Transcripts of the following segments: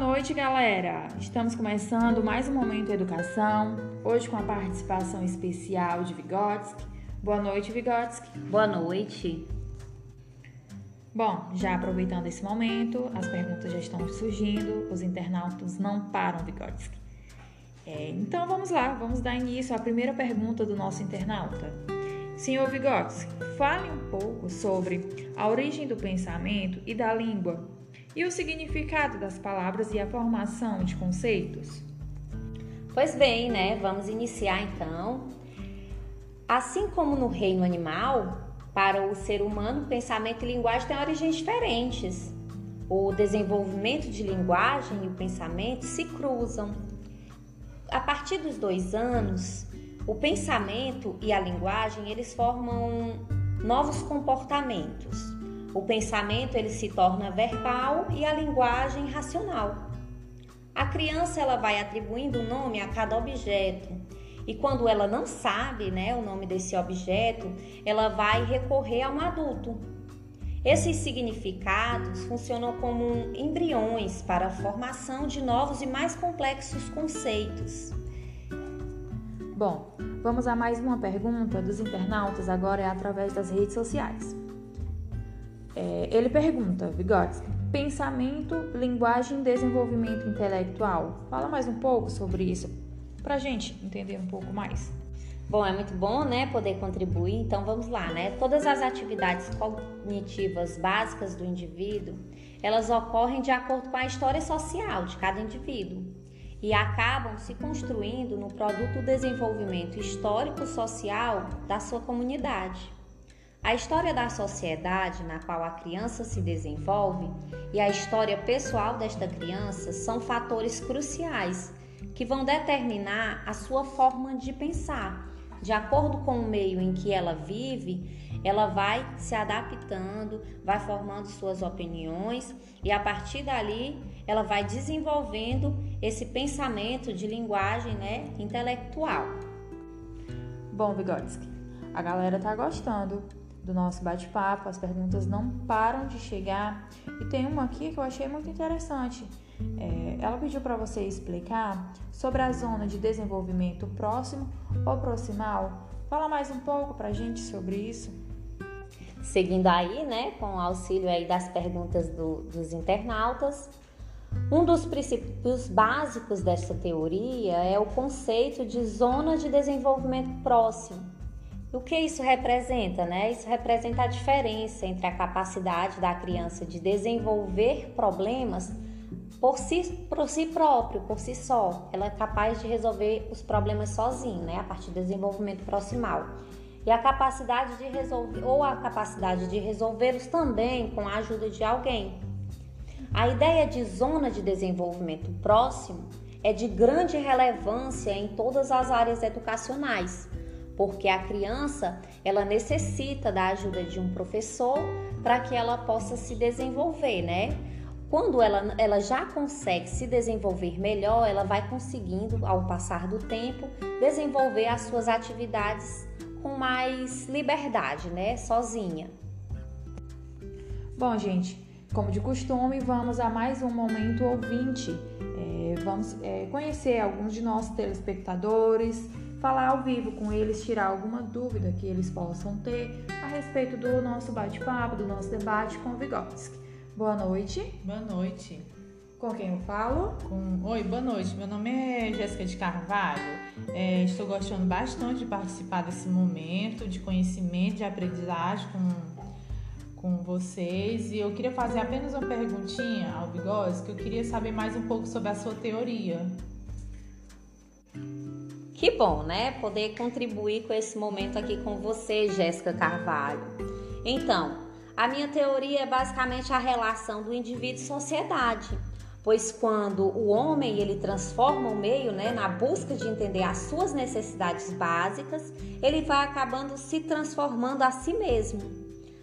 noite, galera! Estamos começando mais um Momento Educação, hoje com a participação especial de Vygotsky. Boa noite, Vygotsky. Boa noite. Bom, já aproveitando esse momento, as perguntas já estão surgindo, os internautas não param, Vygotsky. É, então vamos lá, vamos dar início à primeira pergunta do nosso internauta. Senhor Vygotsky, fale um pouco sobre a origem do pensamento e da língua e o significado das palavras e a formação de conceitos? Pois bem, né? Vamos iniciar então. Assim como no reino animal, para o ser humano, pensamento e linguagem têm origens diferentes. O desenvolvimento de linguagem e o pensamento se cruzam. A partir dos dois anos, o pensamento e a linguagem eles formam novos comportamentos. O pensamento ele se torna verbal e a linguagem racional. A criança ela vai atribuindo nome a cada objeto e quando ela não sabe, né, o nome desse objeto, ela vai recorrer a um adulto. Esses significados funcionam como embriões para a formação de novos e mais complexos conceitos. Bom, vamos a mais uma pergunta dos internautas, agora é através das redes sociais. É, ele pergunta, Vygotsky, pensamento, linguagem desenvolvimento intelectual. Fala mais um pouco sobre isso, para gente entender um pouco mais. Bom, é muito bom, né, poder contribuir. Então vamos lá, né? Todas as atividades cognitivas básicas do indivíduo, elas ocorrem de acordo com a história social de cada indivíduo e acabam se construindo no produto do desenvolvimento histórico social da sua comunidade. A história da sociedade na qual a criança se desenvolve e a história pessoal desta criança são fatores cruciais que vão determinar a sua forma de pensar. De acordo com o meio em que ela vive, ela vai se adaptando, vai formando suas opiniões e a partir dali ela vai desenvolvendo esse pensamento de linguagem né, intelectual. Bom, Vygotsky, a galera tá gostando do nosso bate-papo, as perguntas não param de chegar. E tem uma aqui que eu achei muito interessante. É, ela pediu para você explicar sobre a zona de desenvolvimento próximo ou proximal. Fala mais um pouco para a gente sobre isso. Seguindo aí, né, com o auxílio aí das perguntas do, dos internautas, um dos princípios básicos dessa teoria é o conceito de zona de desenvolvimento próximo o que isso representa, né? Isso representa a diferença entre a capacidade da criança de desenvolver problemas por si, por si próprio, por si só. Ela é capaz de resolver os problemas sozinha, né? A partir do desenvolvimento proximal. E a capacidade de resolver, ou a capacidade de resolvê-los também com a ajuda de alguém. A ideia de zona de desenvolvimento próximo é de grande relevância em todas as áreas educacionais porque a criança ela necessita da ajuda de um professor para que ela possa se desenvolver, né? Quando ela, ela já consegue se desenvolver melhor, ela vai conseguindo, ao passar do tempo, desenvolver as suas atividades com mais liberdade, né? Sozinha. Bom, gente, como de costume, vamos a mais um momento ouvinte. É, vamos é, conhecer alguns de nossos telespectadores, falar ao vivo com eles, tirar alguma dúvida que eles possam ter a respeito do nosso bate-papo, do nosso debate com o Vygotsky. Boa noite. Boa noite. Com quem eu falo? Com... Oi, boa noite. Meu nome é Jéssica de Carvalho. É, estou gostando bastante de participar desse momento de conhecimento, de aprendizagem com, com vocês. E eu queria fazer apenas uma perguntinha ao Vygotsky, que eu queria saber mais um pouco sobre a sua teoria. Que bom, né? Poder contribuir com esse momento aqui com você, Jéssica Carvalho. Então, a minha teoria é basicamente a relação do indivíduo e sociedade. Pois quando o homem ele transforma o meio, né, na busca de entender as suas necessidades básicas, ele vai acabando se transformando a si mesmo.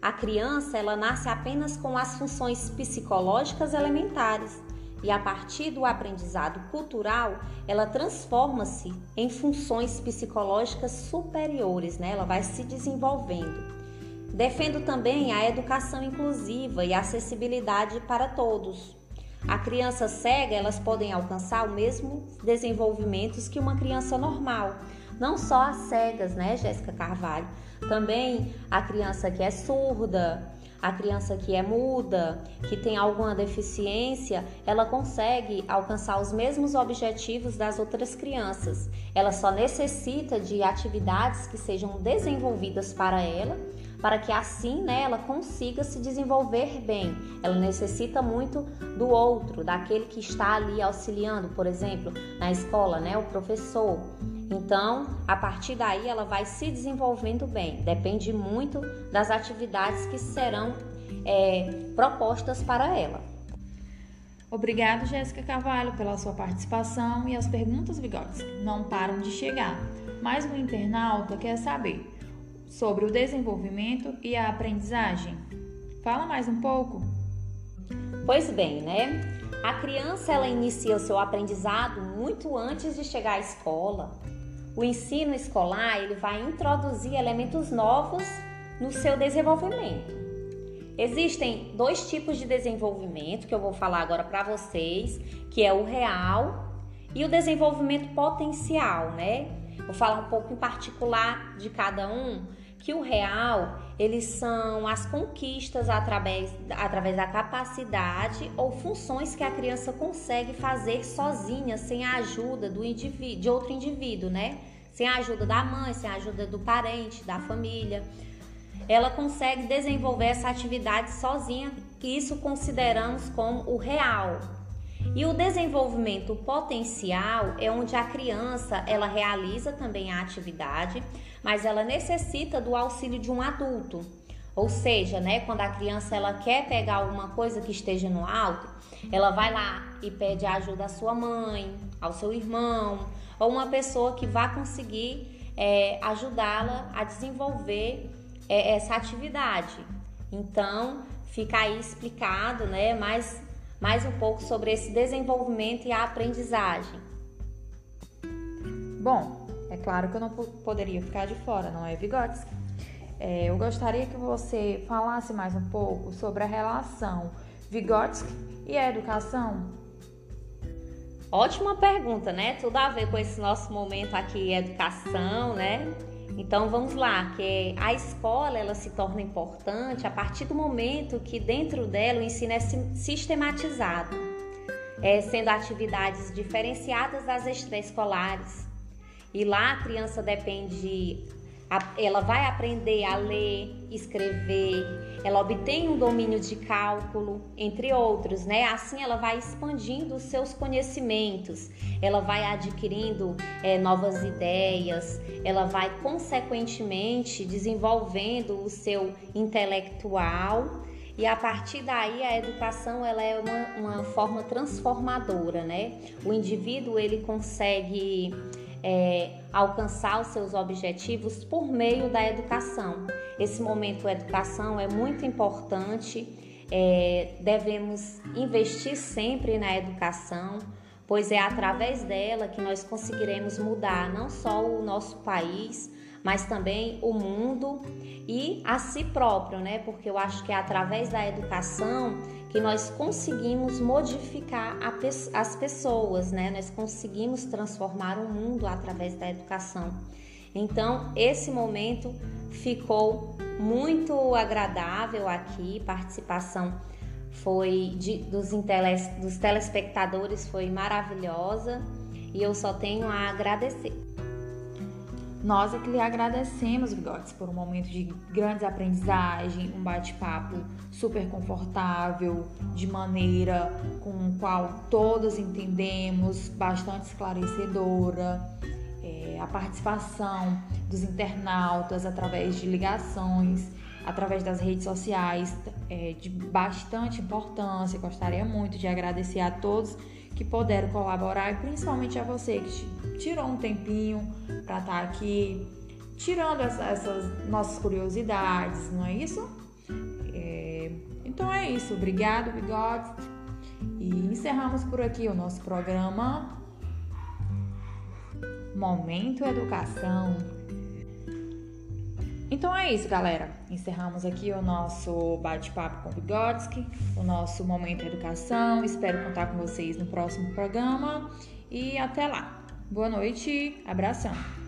A criança, ela nasce apenas com as funções psicológicas elementares e a partir do aprendizado cultural, ela transforma-se em funções psicológicas superiores, né? Ela vai se desenvolvendo. Defendo também a educação inclusiva e acessibilidade para todos. A criança cega, elas podem alcançar o mesmo desenvolvimentos que uma criança normal. Não só as cegas, né, Jéssica Carvalho? Também a criança que é surda, a criança que é muda, que tem alguma deficiência, ela consegue alcançar os mesmos objetivos das outras crianças. Ela só necessita de atividades que sejam desenvolvidas para ela, para que assim né, ela consiga se desenvolver bem. Ela necessita muito do outro, daquele que está ali auxiliando, por exemplo, na escola, né, o professor. Então, a partir daí, ela vai se desenvolvendo bem. Depende muito das atividades que serão é, propostas para ela. Obrigado, Jéssica Carvalho, pela sua participação e as perguntas bigodes não param de chegar. Mas o internauta quer saber sobre o desenvolvimento e a aprendizagem. Fala mais um pouco. Pois bem, né? A criança ela inicia o seu aprendizado muito antes de chegar à escola. O ensino escolar ele vai introduzir elementos novos no seu desenvolvimento. Existem dois tipos de desenvolvimento que eu vou falar agora para vocês, que é o real e o desenvolvimento potencial, né? Vou falar um pouco em particular de cada um, que o real, eles são as conquistas através, através da capacidade ou funções que a criança consegue fazer sozinha, sem a ajuda do indivíduo, de outro indivíduo, né? Sem a ajuda da mãe, sem a ajuda do parente, da família. Ela consegue desenvolver essa atividade sozinha, isso consideramos como o real. E o desenvolvimento potencial é onde a criança ela realiza também a atividade, mas ela necessita do auxílio de um adulto. Ou seja, né, quando a criança ela quer pegar alguma coisa que esteja no alto, ela vai lá e pede ajuda à sua mãe, ao seu irmão, ou uma pessoa que vá conseguir é, ajudá-la a desenvolver é, essa atividade. Então, fica aí explicado, né, mais, mais um pouco sobre esse desenvolvimento e a aprendizagem. Bom, é claro que eu não poderia ficar de fora, não é, Vygotsky? É, eu gostaria que você falasse mais um pouco sobre a relação Vygotsky e a educação. Ótima pergunta, né? Tudo a ver com esse nosso momento aqui, educação, né? Então vamos lá, que a escola ela se torna importante a partir do momento que dentro dela o ensino é sistematizado, é, sendo atividades diferenciadas das extraescolares, e lá a criança depende, ela vai aprender a ler, escrever, ela obtém um domínio de cálculo, entre outros, né? Assim ela vai expandindo os seus conhecimentos, ela vai adquirindo é, novas ideias, ela vai consequentemente desenvolvendo o seu intelectual e a partir daí a educação ela é uma, uma forma transformadora, né? O indivíduo ele consegue é, alcançar os seus objetivos por meio da educação. Esse momento educação é muito importante, é, devemos investir sempre na educação, pois é através dela que nós conseguiremos mudar não só o nosso país, mas também o mundo e a si próprio, né? Porque eu acho que é através da educação que nós conseguimos modificar as pessoas, né? Nós conseguimos transformar o mundo através da educação. Então, esse momento ficou muito agradável aqui, participação foi de, dos, dos telespectadores foi maravilhosa e eu só tenho a agradecer. Nós é que lhe agradecemos, Bigotes, por um momento de grandes aprendizagem, um bate-papo super confortável, de maneira com o qual todos entendemos, bastante esclarecedora. É, a participação dos internautas através de ligações, através das redes sociais, é, de bastante importância. Gostaria muito de agradecer a todos que puderam colaborar e principalmente a você que tirou um tempinho para estar tá aqui tirando essa, essas nossas curiosidades, não é isso? É, então é isso. Obrigado, Bigode. E encerramos por aqui o nosso programa Momento Educação. Então é isso, galera. Encerramos aqui o nosso bate-papo com Vygotsky, o nosso momento educação. Espero contar com vocês no próximo programa e até lá. Boa noite, abração.